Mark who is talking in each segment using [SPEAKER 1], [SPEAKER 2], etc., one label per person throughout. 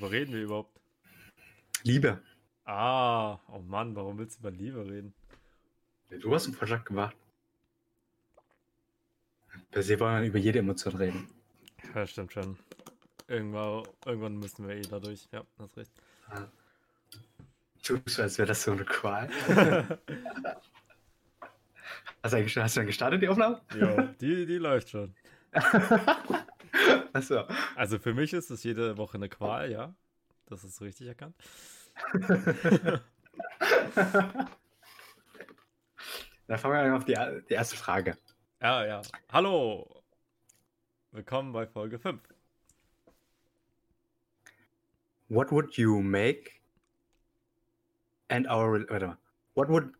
[SPEAKER 1] Worüber reden wir überhaupt?
[SPEAKER 2] Liebe.
[SPEAKER 1] Ah, oh Mann, warum willst du über Liebe reden?
[SPEAKER 2] Du hast einen Vorschlag gemacht. Per se wollen wir über jede Emotion reden.
[SPEAKER 1] Ja, stimmt schon. Irgendwann, irgendwann müssen wir eh dadurch. Ja, hast recht.
[SPEAKER 2] Tust du, als wäre das so eine Qual. hast, du schon- hast du dann gestartet, die Aufnahme?
[SPEAKER 1] Ja, die, die läuft schon.
[SPEAKER 2] Achso.
[SPEAKER 1] Also für mich ist es jede Woche eine Qual, ja. Das ist richtig erkannt.
[SPEAKER 2] Dann fangen wir an auf die, die erste Frage.
[SPEAKER 1] Ja, ja. Hallo. Willkommen bei Folge 5.
[SPEAKER 2] What would you make and our warte mal. What would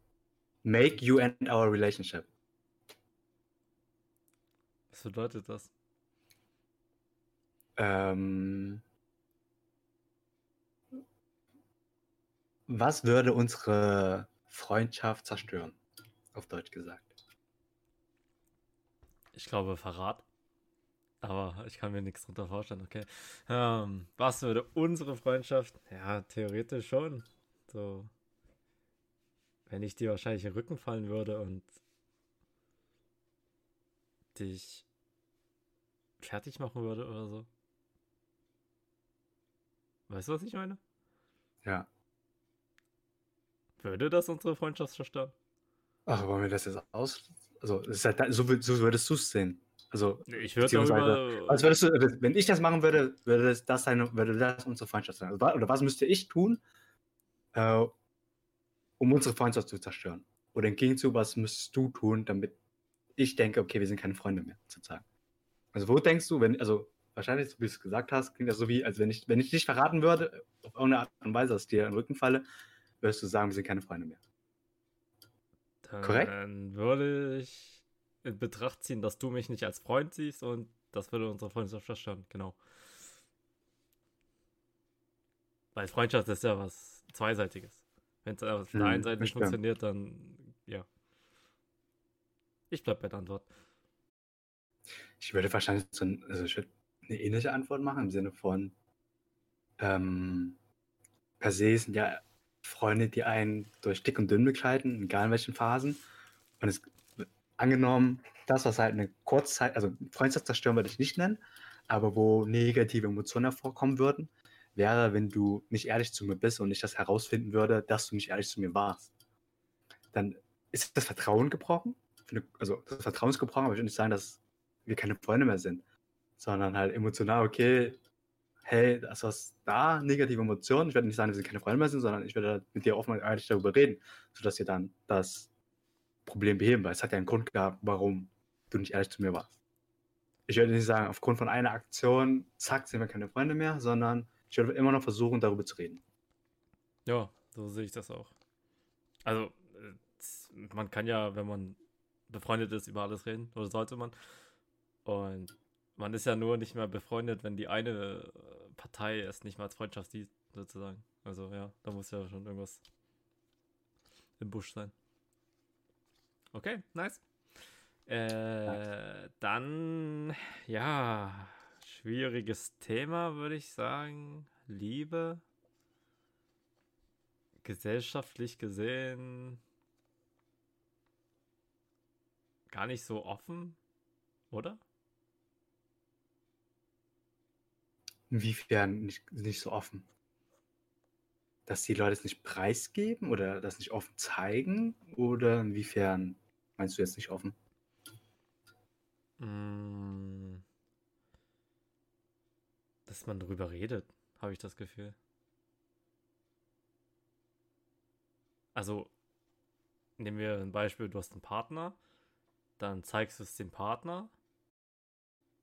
[SPEAKER 2] make you and our relationship?
[SPEAKER 1] Was bedeutet das?
[SPEAKER 2] Ähm, was würde unsere Freundschaft zerstören? Auf Deutsch gesagt.
[SPEAKER 1] Ich glaube Verrat. Aber ich kann mir nichts drunter vorstellen, okay. Ähm, was würde unsere Freundschaft? Ja, theoretisch schon. So. Wenn ich dir wahrscheinlich in den Rücken fallen würde und dich fertig machen würde oder so. Weißt du, was ich meine?
[SPEAKER 2] Ja.
[SPEAKER 1] Würde das unsere Freundschaft zerstören?
[SPEAKER 2] Ach, wollen wir das jetzt aus? Also, halt, da- so, so würdest du es sehen. Also,
[SPEAKER 1] Ich würde darüber.
[SPEAKER 2] als würdest du, wenn ich das machen würde, würde das, das sein, würde das unsere Freundschaft sein. Also, oder was müsste ich tun, äh, um unsere Freundschaft zu zerstören? Oder im Gegenzug, was müsstest du tun, damit ich denke, okay, wir sind keine Freunde mehr, sozusagen. Also, wo denkst du, wenn, also, wahrscheinlich, so wie du es gesagt hast, klingt das so wie, als wenn ich, wenn ich dich verraten würde, auf irgendeine Art und Weise, dass ich dir in den Rücken falle, würdest du sagen, wir sind keine Freunde mehr. korrekt?
[SPEAKER 1] Dann würde ich in Betracht ziehen, dass du mich nicht als Freund siehst und das würde unsere Freundschaft zerstören, genau. Weil Freundschaft ist ja was Zweiseitiges. Wenn es auf der
[SPEAKER 2] Hm,
[SPEAKER 1] einen Seite nicht funktioniert, dann ja. Ich bleib bei der Antwort.
[SPEAKER 2] Ich würde wahrscheinlich so ein, also ich würde eine ähnliche Antwort machen im Sinne von ähm, per se sind ja Freunde, die einen durch dick und dünn begleiten, egal in welchen Phasen. Und es angenommen, das, was halt eine Kurzzeit, also Freundschaft zerstören würde ich nicht nennen, aber wo negative Emotionen hervorkommen würden, wäre, wenn du nicht ehrlich zu mir bist und ich das herausfinden würde, dass du nicht ehrlich zu mir warst. Dann ist das Vertrauen gebrochen. Also das Vertrauen ist gebrochen, aber ich würde nicht sagen, dass wir keine Freunde mehr sind, sondern halt emotional, okay, hey, das was da, negative Emotionen. Ich werde nicht sagen, wir sind keine Freunde mehr sind, sondern ich werde mit dir offen und ehrlich darüber reden, sodass wir dann das Problem beheben, weil es hat ja einen Grund gehabt, warum du nicht ehrlich zu mir warst. Ich würde nicht sagen, aufgrund von einer Aktion, zack, sind wir keine Freunde mehr, sondern ich würde immer noch versuchen, darüber zu reden.
[SPEAKER 1] Ja, so sehe ich das auch. Also, äh, man kann ja, wenn man befreundet ist, über alles reden, oder sollte man. Und man ist ja nur nicht mehr befreundet, wenn die eine äh, Partei es nicht mehr als Freundschaft sieht, sozusagen. Also ja, da muss ja schon irgendwas im Busch sein. Okay, nice. Äh, dann, ja, schwieriges Thema, würde ich sagen. Liebe gesellschaftlich gesehen gar nicht so offen, oder?
[SPEAKER 2] Inwiefern nicht, nicht so offen? Dass die Leute es nicht preisgeben oder das nicht offen zeigen? Oder inwiefern meinst du jetzt nicht offen?
[SPEAKER 1] Mm, Dass man darüber redet, habe ich das Gefühl. Also, nehmen wir ein Beispiel, du hast einen Partner, dann zeigst du es dem Partner,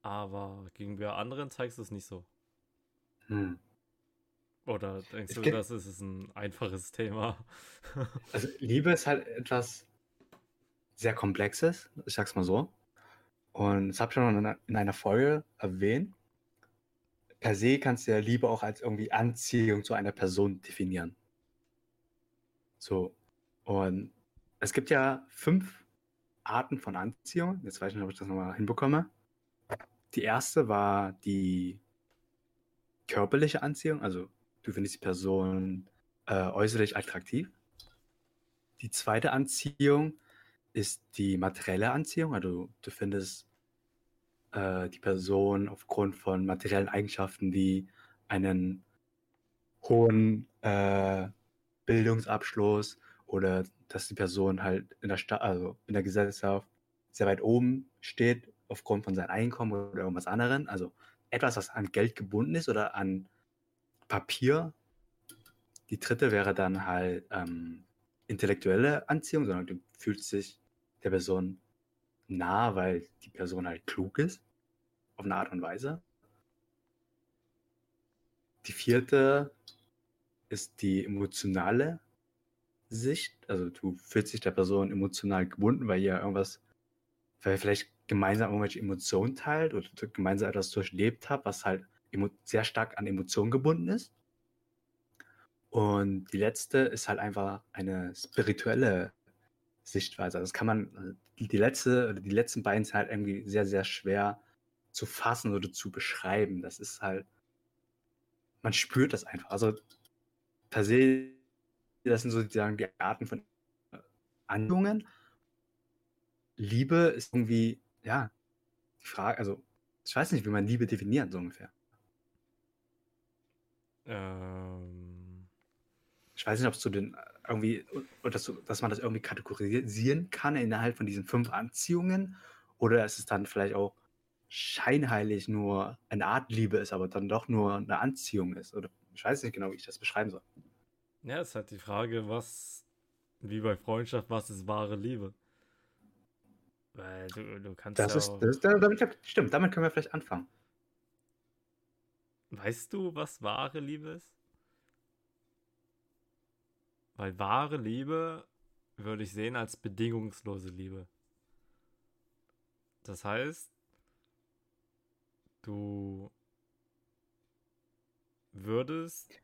[SPEAKER 1] aber gegenüber anderen zeigst du es nicht so.
[SPEAKER 2] Hm.
[SPEAKER 1] Oder denkst
[SPEAKER 2] Es
[SPEAKER 1] du, das ist ein einfaches Thema?
[SPEAKER 2] Also Liebe ist halt etwas sehr Komplexes, ich sag's mal so. Und das habe ich schon in einer, in einer Folge erwähnt. Per se kannst du ja Liebe auch als irgendwie Anziehung zu einer Person definieren. So. Und es gibt ja fünf Arten von Anziehung. Jetzt weiß ich nicht, ob ich das nochmal hinbekomme. Die erste war die körperliche Anziehung, also du findest die Person äh, äußerlich attraktiv. Die zweite Anziehung ist die materielle Anziehung, also du findest äh, die Person aufgrund von materiellen Eigenschaften wie einen hohen äh, Bildungsabschluss oder dass die Person halt in der Stadt, also in der Gesellschaft sehr weit oben steht aufgrund von seinem Einkommen oder irgendwas anderem. Also etwas, was an Geld gebunden ist oder an Papier. Die dritte wäre dann halt ähm, intellektuelle Anziehung, sondern du fühlst dich der Person nah, weil die Person halt klug ist, auf eine Art und Weise. Die vierte ist die emotionale Sicht. Also du fühlst dich der Person emotional gebunden, weil ihr irgendwas, weil vielleicht gemeinsam irgendwelche Emotionen teilt oder gemeinsam etwas durchlebt habt, was halt sehr stark an Emotionen gebunden ist. Und die letzte ist halt einfach eine spirituelle Sichtweise. Das kann man, die letzte oder die letzten beiden sind halt irgendwie sehr, sehr schwer zu fassen oder zu beschreiben. Das ist halt, man spürt das einfach. Also per se, das sind sozusagen die Arten von Handlungen. Liebe ist irgendwie, ja, die Frage, also ich weiß nicht, wie man Liebe definiert, so ungefähr. Ähm. Ich weiß nicht, ob du den irgendwie, oder dass, dass man das irgendwie kategorisieren kann innerhalb von diesen fünf Anziehungen, oder ist es dann vielleicht auch scheinheilig nur eine Art Liebe ist, aber dann doch nur eine Anziehung ist. Oder ich weiß nicht genau, wie ich das beschreiben soll.
[SPEAKER 1] Ja, es ist halt die Frage, was, wie bei Freundschaft, was ist wahre Liebe? Weil du, du kannst
[SPEAKER 2] das ja ist, das ist, damit, stimmt, damit können wir vielleicht anfangen.
[SPEAKER 1] Weißt du, was wahre Liebe ist? Weil wahre Liebe würde ich sehen als bedingungslose Liebe. Das heißt, du würdest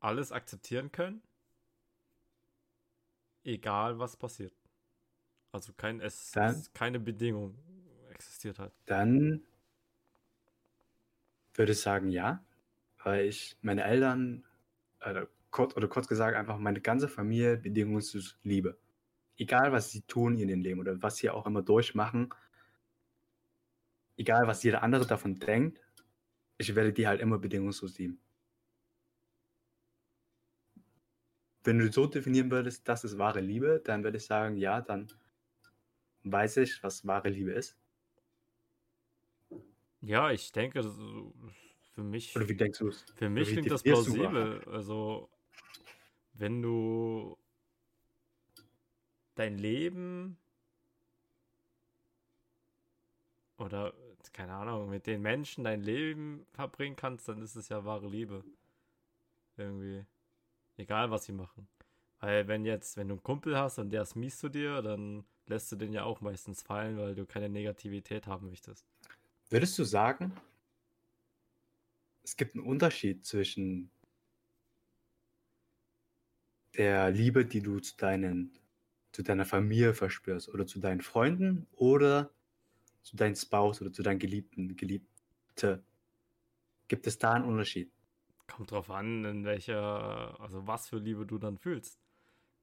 [SPEAKER 1] alles akzeptieren können, egal was passiert. Also kein, es, dann, keine Bedingung existiert hat.
[SPEAKER 2] Dann würde ich sagen, ja, weil ich meine Eltern, äh, kurz, oder kurz gesagt, einfach meine ganze Familie bedingungslos liebe. Egal, was sie tun in ihrem Leben oder was sie auch immer durchmachen, egal, was jeder andere davon denkt, ich werde die halt immer bedingungslos lieben. Wenn du so definieren würdest, das ist wahre Liebe, dann würde ich sagen, ja, dann weiß ich, was wahre Liebe ist.
[SPEAKER 1] Ja, ich denke, für mich.
[SPEAKER 2] Oder wie denkst du es?
[SPEAKER 1] Für mich klingt das plausibel. Also, wenn du dein Leben oder keine Ahnung, mit den Menschen dein Leben verbringen kannst, dann ist es ja wahre Liebe. Irgendwie. Egal, was sie machen. Weil wenn jetzt, wenn du einen Kumpel hast und der ist mies zu dir, dann lässt du den ja auch meistens fallen, weil du keine Negativität haben möchtest.
[SPEAKER 2] Würdest du sagen, es gibt einen Unterschied zwischen der Liebe, die du zu deinen, zu deiner Familie verspürst oder zu deinen Freunden oder zu deinem Spouse oder zu deinen Geliebten, Geliebte? Gibt es da einen Unterschied?
[SPEAKER 1] Kommt drauf an, in welcher, also was für Liebe du dann fühlst.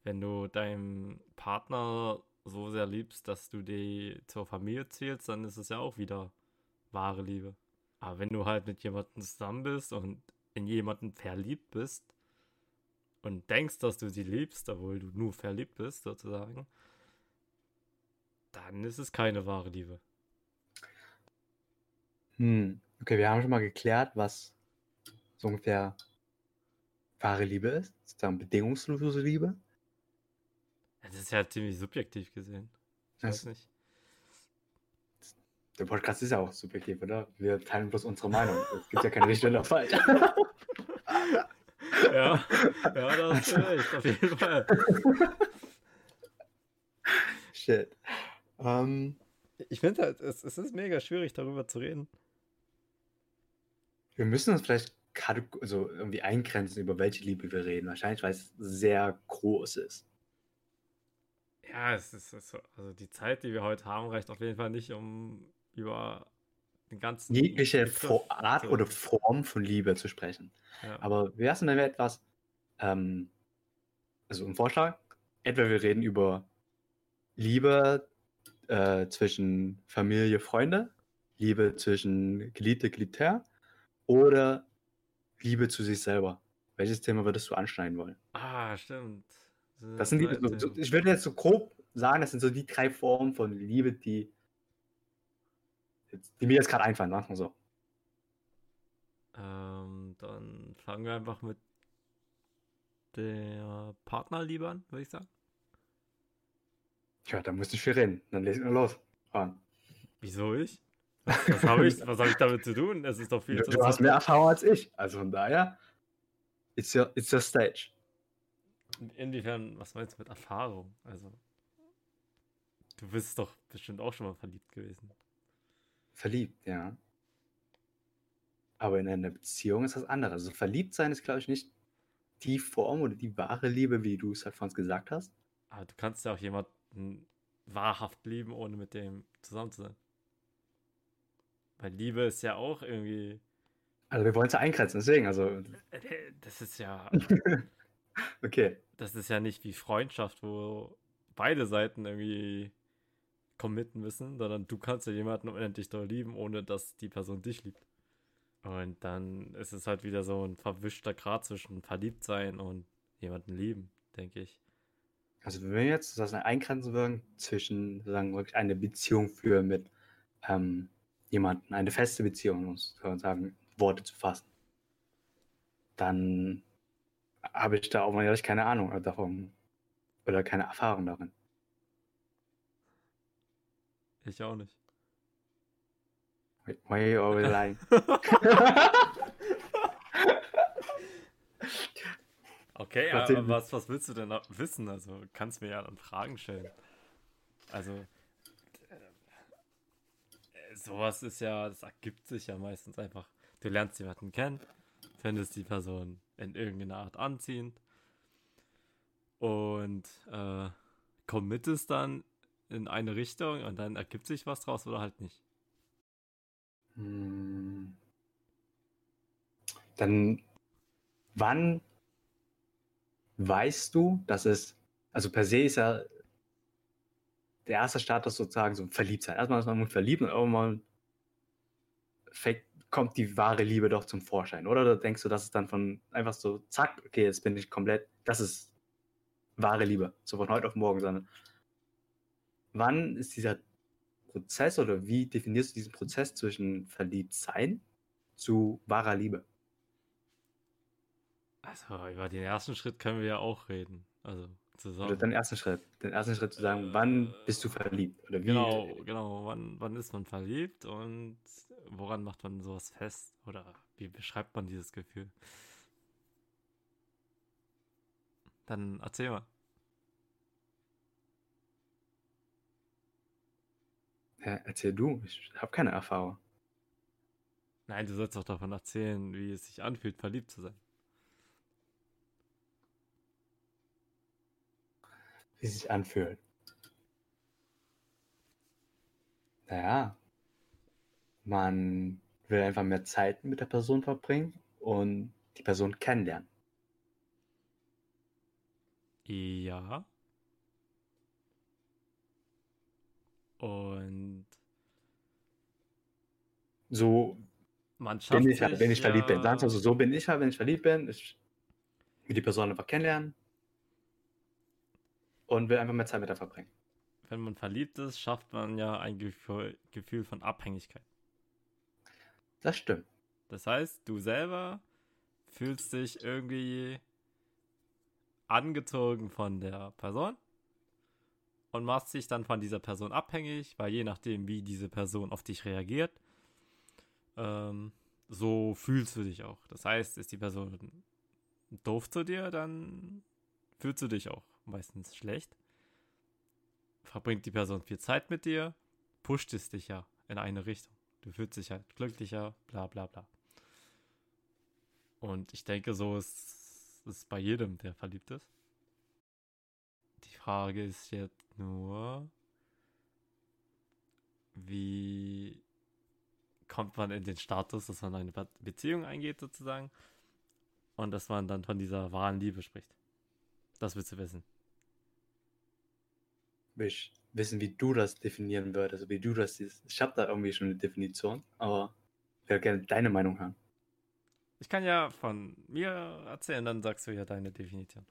[SPEAKER 1] Wenn du deinem Partner so sehr liebst, dass du die zur Familie zählst, dann ist es ja auch wieder wahre Liebe. Aber wenn du halt mit jemandem zusammen bist und in jemanden verliebt bist und denkst, dass du sie liebst, obwohl du nur verliebt bist, sozusagen, dann ist es keine wahre Liebe.
[SPEAKER 2] Hm. Okay, wir haben schon mal geklärt, was so ungefähr wahre Liebe ist, sozusagen bedingungslose Liebe.
[SPEAKER 1] Das ist ja ziemlich subjektiv gesehen. Ich weiß nicht.
[SPEAKER 2] Der Podcast ist ja auch subjektiv, oder? Wir teilen bloß unsere Meinung. Es gibt ja keine richtige oder falsch.
[SPEAKER 1] ja, ja, das ist recht, auf jeden Fall.
[SPEAKER 2] Shit. Um, ähm,
[SPEAKER 1] ich finde halt, es, es ist mega schwierig, darüber zu reden.
[SPEAKER 2] Wir müssen uns vielleicht also irgendwie eingrenzen, über welche Liebe wir reden. Wahrscheinlich, weil es sehr groß ist.
[SPEAKER 1] Ja, es ist, so. Also die Zeit, die wir heute haben, reicht auf jeden Fall nicht, um über den ganzen.
[SPEAKER 2] jegliche Art oder Form von Liebe zu sprechen.
[SPEAKER 1] Ja.
[SPEAKER 2] Aber wär's denn, wenn wir etwas, ähm, also ein Vorschlag, etwa wir reden über Liebe äh, zwischen Familie, Freunde, Liebe zwischen Geliebte, Geliebter oder Liebe zu sich selber. Welches Thema würdest du anschneiden wollen?
[SPEAKER 1] Ah, stimmt.
[SPEAKER 2] Das sind die, so, ich würde jetzt so grob sagen, das sind so die drei Formen von Liebe, die, die mir jetzt gerade einfallen, sagen wir so.
[SPEAKER 1] Ähm, dann fangen wir einfach mit der Partnerliebe an, würde ich sagen.
[SPEAKER 2] Tja, da musst du viel reden. Dann lese ich nur los. Ran.
[SPEAKER 1] Wieso ich? Was, was habe ich, was hab ich damit zu tun? Es ist doch viel
[SPEAKER 2] Du, du hast mehr Erfahrung als ich. Also von daher, it's your, it's your stage.
[SPEAKER 1] Inwiefern, was meinst du mit Erfahrung? Also, du bist doch bestimmt auch schon mal verliebt gewesen.
[SPEAKER 2] Verliebt, ja. Aber in einer Beziehung ist das andere. Also verliebt sein ist, glaube ich, nicht die Form oder die wahre Liebe, wie du es halt von uns gesagt hast.
[SPEAKER 1] Aber du kannst ja auch jemanden wahrhaft lieben, ohne mit dem zusammen zu sein. Weil Liebe ist ja auch irgendwie.
[SPEAKER 2] Also wir wollen es ja eingrenzen, deswegen, also,
[SPEAKER 1] äh, Das ist ja.
[SPEAKER 2] okay.
[SPEAKER 1] Das ist ja nicht wie Freundschaft, wo beide Seiten irgendwie committen müssen, sondern du kannst ja jemanden unendlich doll lieben, ohne dass die Person dich liebt. Und dann ist es halt wieder so ein verwischter Grad zwischen verliebt sein und jemanden lieben, denke ich.
[SPEAKER 2] Also wenn wir jetzt das eingrenzen würden zwischen sozusagen wirklich eine Beziehung führen mit ähm, jemandem, eine feste Beziehung, um es sagen, Worte zu fassen, dann habe ich da auch mal ehrlich keine Ahnung davon oder keine Erfahrung darin.
[SPEAKER 1] Ich auch nicht.
[SPEAKER 2] Why are you always lying?
[SPEAKER 1] Okay,
[SPEAKER 2] Erzähl
[SPEAKER 1] aber was, was willst du denn wissen? Also kannst mir ja dann Fragen stellen. Also äh, sowas ist ja, das ergibt sich ja meistens einfach. Du lernst jemanden kennen, findest die Person in irgendeiner Art anziehend und äh, committest dann in eine Richtung und dann ergibt sich was draus oder halt nicht.
[SPEAKER 2] Hm. Dann, wann weißt du, dass es, also per se ist ja der erste Status sozusagen so verliebt sein. Erstmal ist man verliebt und irgendwann fängt, kommt die wahre Liebe doch zum Vorschein, oder? Oder denkst du, dass es dann von einfach so, zack, okay, jetzt bin ich komplett, das ist wahre Liebe, so von heute auf morgen, sondern wann ist dieser Prozess oder wie definierst du diesen Prozess zwischen Verliebtsein zu wahrer Liebe?
[SPEAKER 1] Also über den ersten Schritt können wir ja auch reden. Also zusammen.
[SPEAKER 2] Oder den ersten Schritt. Den ersten Schritt zu sagen, wann bist du verliebt? Oder wie?
[SPEAKER 1] Genau, genau. Wann, wann ist man verliebt und woran macht man sowas fest? Oder wie beschreibt man dieses Gefühl? Dann erzähl mal.
[SPEAKER 2] Ja, erzähl du, ich habe keine Erfahrung.
[SPEAKER 1] Nein, du sollst doch davon erzählen, wie es sich anfühlt, verliebt zu sein.
[SPEAKER 2] Wie es sich anfühlt. Naja, man will einfach mehr Zeit mit der Person verbringen und die Person kennenlernen.
[SPEAKER 1] Ja. Und
[SPEAKER 2] So
[SPEAKER 1] man
[SPEAKER 2] bin ich halt, wenn ich verliebt bin. Sagen
[SPEAKER 1] ja,
[SPEAKER 2] so, bin ich halt, wenn ich verliebt bin. Ich will die Person einfach kennenlernen und will einfach mehr Zeit mit der verbringen.
[SPEAKER 1] wenn man verliebt ist, schafft man ja ein Gefühl, Gefühl von Abhängigkeit.
[SPEAKER 2] Das stimmt.
[SPEAKER 1] Das heißt, du selber fühlst dich irgendwie angezogen von der Person und machst dich dann von dieser Person abhängig, weil je nachdem, wie diese Person auf dich reagiert, ähm, so fühlst du dich auch. Das heißt, ist die Person doof zu dir, dann fühlst du dich auch meistens schlecht. Verbringt die Person viel Zeit mit dir, pusht es dich ja in eine Richtung. Du fühlst dich halt glücklicher, bla bla bla. Und ich denke, so ist es bei jedem, der verliebt ist. Die Frage ist jetzt nur, wie kommt man in den Status, dass man eine Beziehung eingeht, sozusagen. Und dass man dann von dieser wahren Liebe spricht. Das willst du wissen.
[SPEAKER 2] Will ich wissen, wie du das definieren würdest, also wie du das siehst. Ich habe da irgendwie schon eine Definition, aber ich würde gerne deine Meinung hören.
[SPEAKER 1] Ich kann ja von mir erzählen, dann sagst du ja deine Definition.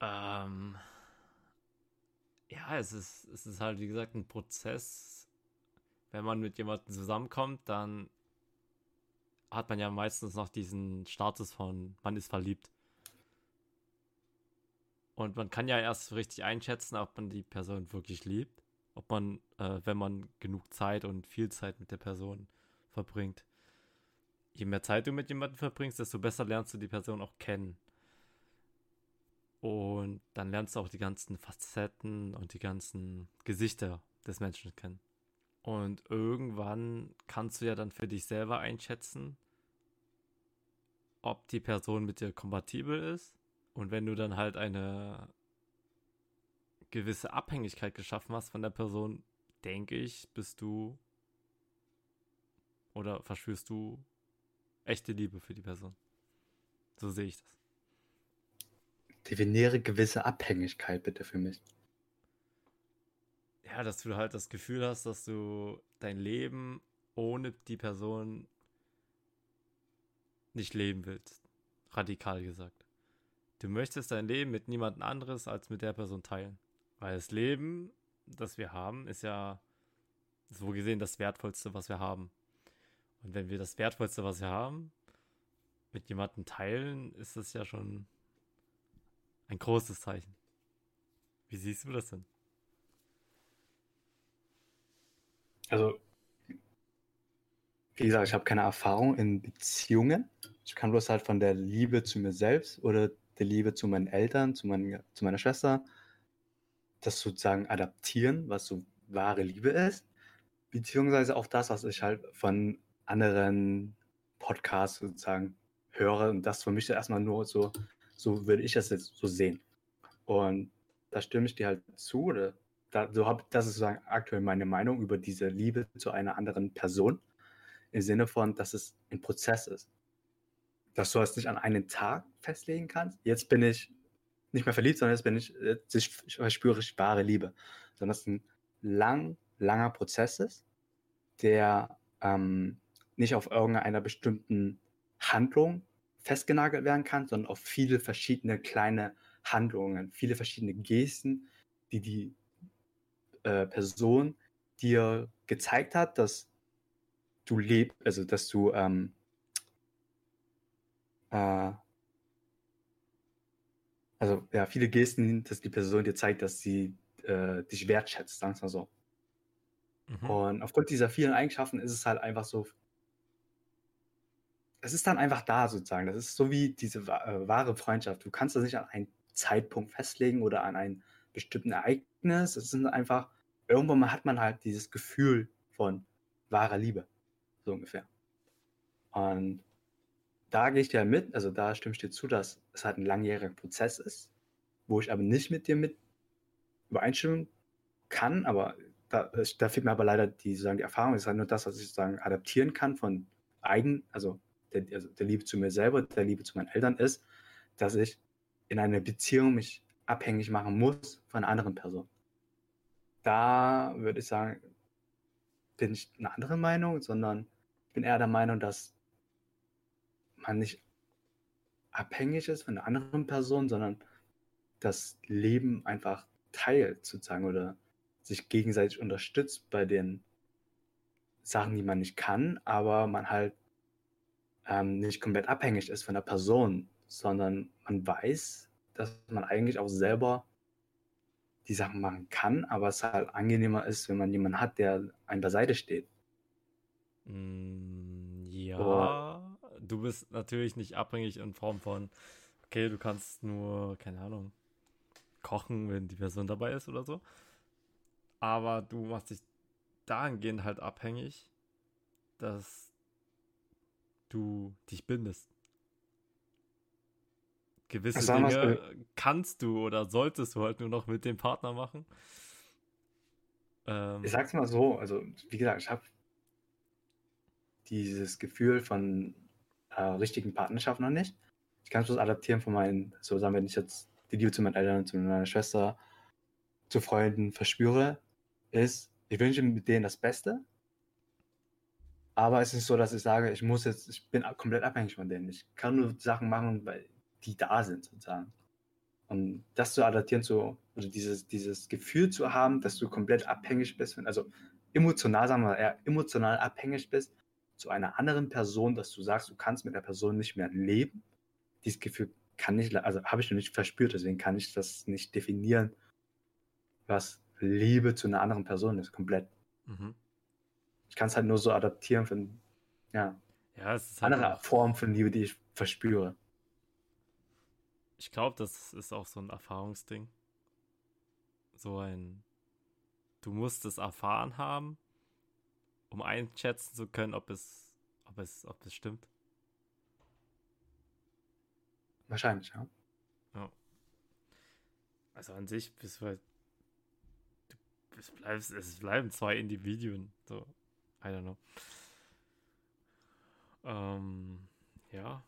[SPEAKER 1] Ähm, ja, es ist, es ist halt, wie gesagt, ein Prozess. Wenn man mit jemandem zusammenkommt, dann hat man ja meistens noch diesen Status von, man ist verliebt. Und man kann ja erst richtig einschätzen, ob man die Person wirklich liebt. Ob man, äh, wenn man genug Zeit und viel Zeit mit der Person verbringt. Je mehr Zeit du mit jemandem verbringst, desto besser lernst du die Person auch kennen. Und dann lernst du auch die ganzen Facetten und die ganzen Gesichter des Menschen kennen. Und irgendwann kannst du ja dann für dich selber einschätzen, ob die Person mit dir kompatibel ist. Und wenn du dann halt eine gewisse Abhängigkeit geschaffen hast von der Person, denke ich, bist du oder verspürst du echte Liebe für die Person. So sehe ich das.
[SPEAKER 2] Definiere gewisse Abhängigkeit bitte für mich.
[SPEAKER 1] Ja, dass du halt das Gefühl hast, dass du dein Leben ohne die Person nicht leben willst. Radikal gesagt. Du möchtest dein Leben mit niemand anderes als mit der Person teilen. Weil das Leben, das wir haben, ist ja so gesehen das Wertvollste, was wir haben. Und wenn wir das Wertvollste, was wir haben, mit jemandem teilen, ist das ja schon ein großes Zeichen. Wie siehst du das denn?
[SPEAKER 2] Also, wie gesagt, ich habe keine Erfahrung in Beziehungen. Ich kann bloß halt von der Liebe zu mir selbst oder der Liebe zu meinen Eltern, zu, mein, zu meiner Schwester, das sozusagen adaptieren, was so wahre Liebe ist. Beziehungsweise auch das, was ich halt von anderen Podcasts sozusagen höre. Und das für mich erstmal nur so so würde ich das jetzt so sehen. Und da stimme ich dir halt zu. Oder da, so hab, das ist sozusagen aktuell meine Meinung über diese Liebe zu einer anderen Person. Im Sinne von, dass es ein Prozess ist. Dass du es nicht an einen Tag festlegen kannst. Jetzt bin ich nicht mehr verliebt, sondern jetzt bin ich, jetzt verspüre ich wahre Liebe. Sondern dass es ein lang, langer Prozess ist, der ähm, nicht auf irgendeiner bestimmten Handlung festgenagelt werden kann, sondern auf viele verschiedene kleine Handlungen, viele verschiedene Gesten, die die äh, Person dir gezeigt hat, dass du lebst, also dass du ähm, äh, also ja, viele Gesten, dass die Person dir zeigt, dass sie äh, dich wertschätzt, sagen wir mal so. Mhm. Und aufgrund dieser vielen Eigenschaften ist es halt einfach so es ist dann einfach da sozusagen. Das ist so wie diese äh, wahre Freundschaft. Du kannst das nicht an einen Zeitpunkt festlegen oder an ein bestimmten Ereignis. Es sind einfach, irgendwann mal hat man halt dieses Gefühl von wahrer Liebe. So ungefähr. Und da gehe ich dir mit, also da stimme ich dir zu, dass es halt ein langjähriger Prozess ist, wo ich aber nicht mit dir mit übereinstimmen kann, aber da, da fehlt mir aber leider die, sozusagen die Erfahrung, das ist halt nur das, was ich sozusagen adaptieren kann von eigen, also der, also der Liebe zu mir selber, der Liebe zu meinen Eltern ist, dass ich in einer Beziehung mich abhängig machen muss von einer anderen Person. Da würde ich sagen, bin ich eine andere Meinung, sondern ich bin eher der Meinung, dass man nicht abhängig ist von einer anderen Person, sondern das Leben einfach teilt sozusagen oder sich gegenseitig unterstützt bei den Sachen, die man nicht kann, aber man halt ähm, nicht komplett abhängig ist von der Person, sondern man weiß, dass man eigentlich auch selber die Sachen machen kann, aber es halt angenehmer ist, wenn man jemanden hat, der einem beiseite steht.
[SPEAKER 1] Mm, ja, Oder, du bist natürlich nicht abhängig in Form von, okay, du kannst nur, keine Ahnung, kochen, wenn die Person dabei ist oder so. Aber du machst dich dahingehend halt abhängig, dass du dich bindest. Gewisse also Dinge kannst du oder solltest du halt nur noch mit dem Partner machen.
[SPEAKER 2] Ähm, ich sag's mal so, also wie gesagt, ich habe dieses Gefühl von äh, richtigen Partnerschaft noch nicht. Ich kann es bloß adaptieren von meinen, so sagen, wenn ich jetzt die Liebe zu meinen Eltern, zu meiner Schwester, zu Freunden verspüre, ist, ich wünsche mit denen das Beste. Aber es ist so, dass ich sage, ich muss jetzt, ich bin komplett abhängig von denen. Ich kann nur Sachen machen, weil die da sind, sozusagen. Und das zu adaptieren, zu, also dieses, dieses Gefühl zu haben, dass du komplett abhängig bist, also emotional, sagen wir eher emotional abhängig bist zu einer anderen Person, dass du sagst, du kannst mit der Person nicht mehr leben. Dieses Gefühl kann ich, also habe ich noch nicht verspürt, deswegen kann ich das nicht definieren, was Liebe zu einer anderen Person ist, komplett. Mhm. Ich kann es halt nur so adaptieren von, ja,
[SPEAKER 1] ja
[SPEAKER 2] halt andere Form von Liebe, die ich verspüre.
[SPEAKER 1] Ich glaube, das ist auch so ein Erfahrungsding. So ein, du musst es erfahren haben, um einschätzen zu können, ob es, ob es, ob es stimmt.
[SPEAKER 2] Wahrscheinlich, ja.
[SPEAKER 1] Ja. Also an sich bist du halt. Du, es, bleibst, es bleiben zwei Individuen. So, I don't know. Ähm, ja.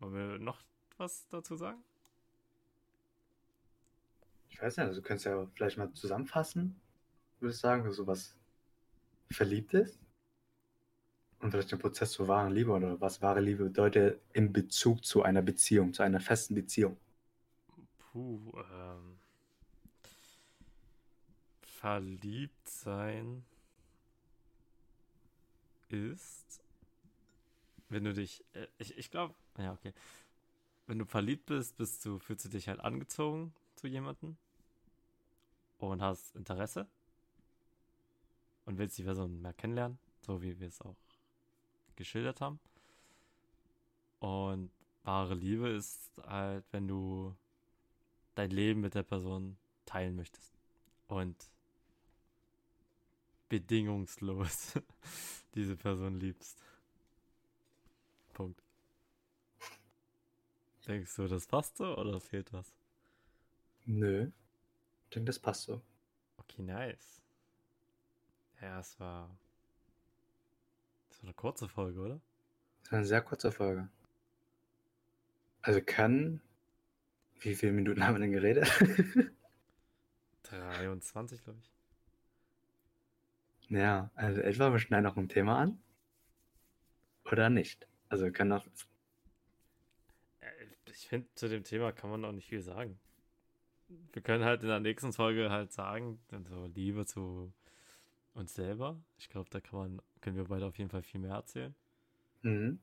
[SPEAKER 1] Wollen wir noch was dazu sagen?
[SPEAKER 2] Ich weiß nicht, also du könntest ja vielleicht mal zusammenfassen, würde ich sagen, so was verliebt ist. Und vielleicht den Prozess zur wahren Liebe oder was wahre Liebe bedeutet in Bezug zu einer Beziehung, zu einer festen Beziehung.
[SPEAKER 1] Puh, ähm. Verliebt sein ist, wenn du dich, äh, ich, ich glaube, ja, okay. Wenn du verliebt bist, bist du, fühlst du dich halt angezogen zu jemandem und hast Interesse und willst die Person mehr kennenlernen, so wie wir es auch geschildert haben. Und wahre Liebe ist halt, wenn du dein Leben mit der Person teilen möchtest. Und bedingungslos diese Person liebst. Punkt. Denkst du, das passt so oder fehlt was?
[SPEAKER 2] Nö. Ich denke, das passt so.
[SPEAKER 1] Okay, nice. Ja, es war so eine kurze Folge, oder?
[SPEAKER 2] Das war eine sehr kurze Folge. Also kann. Wie viele Minuten haben wir denn geredet?
[SPEAKER 1] 23, glaube ich.
[SPEAKER 2] Ja, also etwa wir schneiden noch ein Thema an. Oder nicht? Also können noch.
[SPEAKER 1] Äh, ich finde, zu dem Thema kann man auch nicht viel sagen. Wir können halt in der nächsten Folge halt sagen, so Liebe zu uns selber. Ich glaube, da kann man, können wir beide auf jeden Fall viel mehr erzählen. Mhm.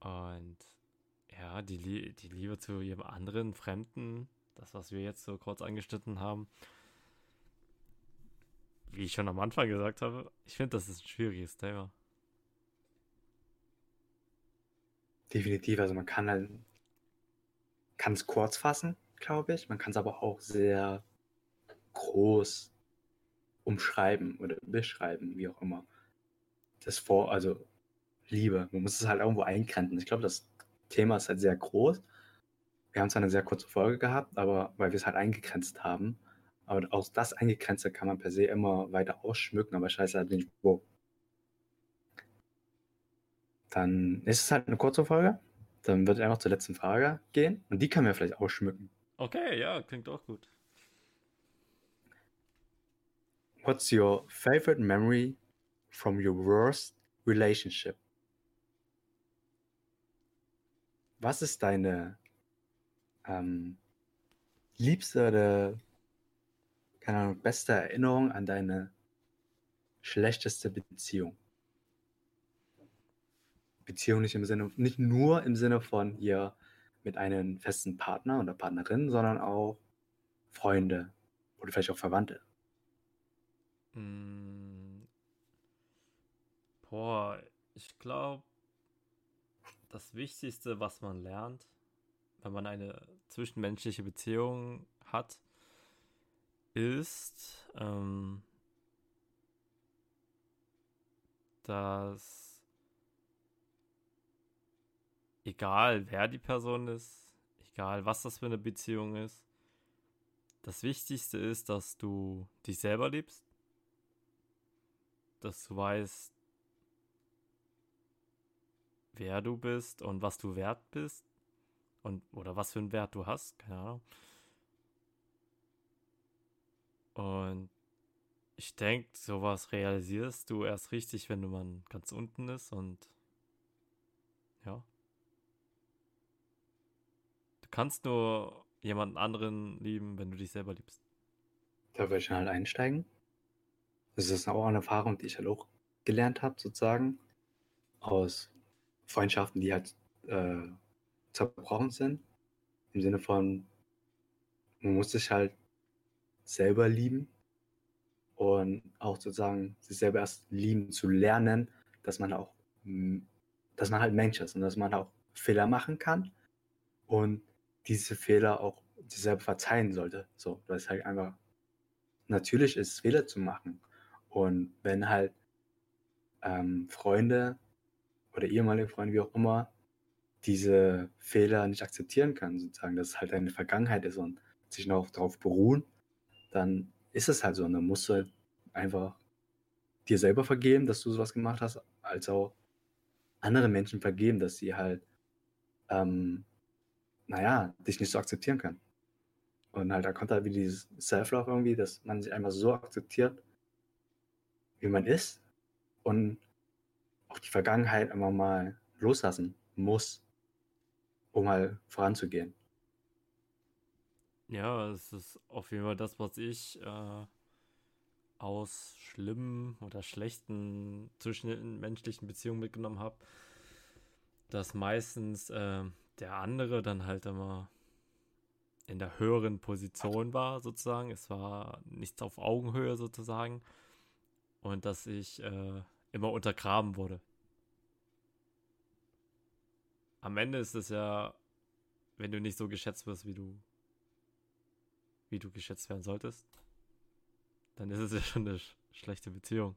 [SPEAKER 1] Und ja, die, die Liebe zu jedem anderen Fremden, das, was wir jetzt so kurz angeschnitten haben, wie ich schon am Anfang gesagt habe, ich finde, das ist ein schwieriges Thema.
[SPEAKER 2] Definitiv, also man kann halt, kann es kurz fassen, glaube ich. Man kann es aber auch sehr groß umschreiben oder beschreiben, wie auch immer. Das vor, also Liebe. Man muss es halt irgendwo eingrenzen. Ich glaube, das Thema ist halt sehr groß. Wir haben zwar eine sehr kurze Folge gehabt, aber weil wir es halt eingegrenzt haben. Aber auch das Eingegrenzte kann man per se immer weiter ausschmücken, aber scheiße halt nicht wo. Dann ist es halt eine kurze Folge. Dann wird einfach zur letzten Frage gehen und die können wir vielleicht ausschmücken.
[SPEAKER 1] Okay, ja, klingt auch gut.
[SPEAKER 2] What's your favorite memory from your worst relationship? Was ist deine ähm, liebste oder keine Ahnung, beste Erinnerung an deine schlechteste Beziehung? Beziehung nicht im Sinne, nicht nur im Sinne von ihr mit einem festen Partner oder Partnerin, sondern auch Freunde oder vielleicht auch Verwandte.
[SPEAKER 1] Mm. Boah, ich glaube, das Wichtigste, was man lernt, wenn man eine zwischenmenschliche Beziehung hat, ist, ähm, dass egal wer die Person ist, egal was das für eine Beziehung ist, das Wichtigste ist, dass du dich selber liebst dass du weißt, wer du bist und was du wert bist und oder was für einen Wert du hast, keine Ahnung. Und ich denke, sowas realisierst du erst richtig, wenn du mal ganz unten ist und ja. Du kannst nur jemanden anderen lieben, wenn du dich selber liebst.
[SPEAKER 2] Da würde ich halt einsteigen. Das ist auch eine Erfahrung, die ich halt auch gelernt habe, sozusagen. Aus Freundschaften, die halt äh, zerbrochen sind. Im Sinne von, man muss sich halt selber lieben und auch sozusagen sich selber erst lieben zu lernen, dass man auch, dass man halt Mensch ist und dass man auch Fehler machen kann und diese Fehler auch sich selber verzeihen sollte. So, weil es halt einfach natürlich ist, Fehler zu machen. Und wenn halt ähm, Freunde oder ehemalige Freunde, wie auch immer, diese Fehler nicht akzeptieren können, sozusagen, dass es halt eine Vergangenheit ist und sich noch darauf beruhen, dann ist es halt so. Und dann musst du halt einfach dir selber vergeben, dass du sowas gemacht hast, als auch andere Menschen vergeben, dass sie halt, ähm, naja, dich nicht so akzeptieren können. Und halt, da kommt halt wie dieses Self-Love irgendwie, dass man sich einfach so akzeptiert, wie man ist und auch die Vergangenheit einfach mal loslassen muss, um mal voranzugehen.
[SPEAKER 1] Ja, es ist auf jeden Fall das, was ich äh, aus schlimmen oder schlechten zwischenmenschlichen Beziehungen mitgenommen habe, dass meistens äh, der andere dann halt immer in der höheren Position war, sozusagen. Es war nichts auf Augenhöhe sozusagen. Und dass ich äh, immer untergraben wurde. Am Ende ist es ja, wenn du nicht so geschätzt wirst, wie du wie du geschätzt werden solltest, dann ist es ja schon eine sch schlechte Beziehung.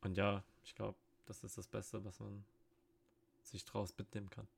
[SPEAKER 1] Und ja, ich glaube, das ist das Beste, was man sich draus mitnehmen kann.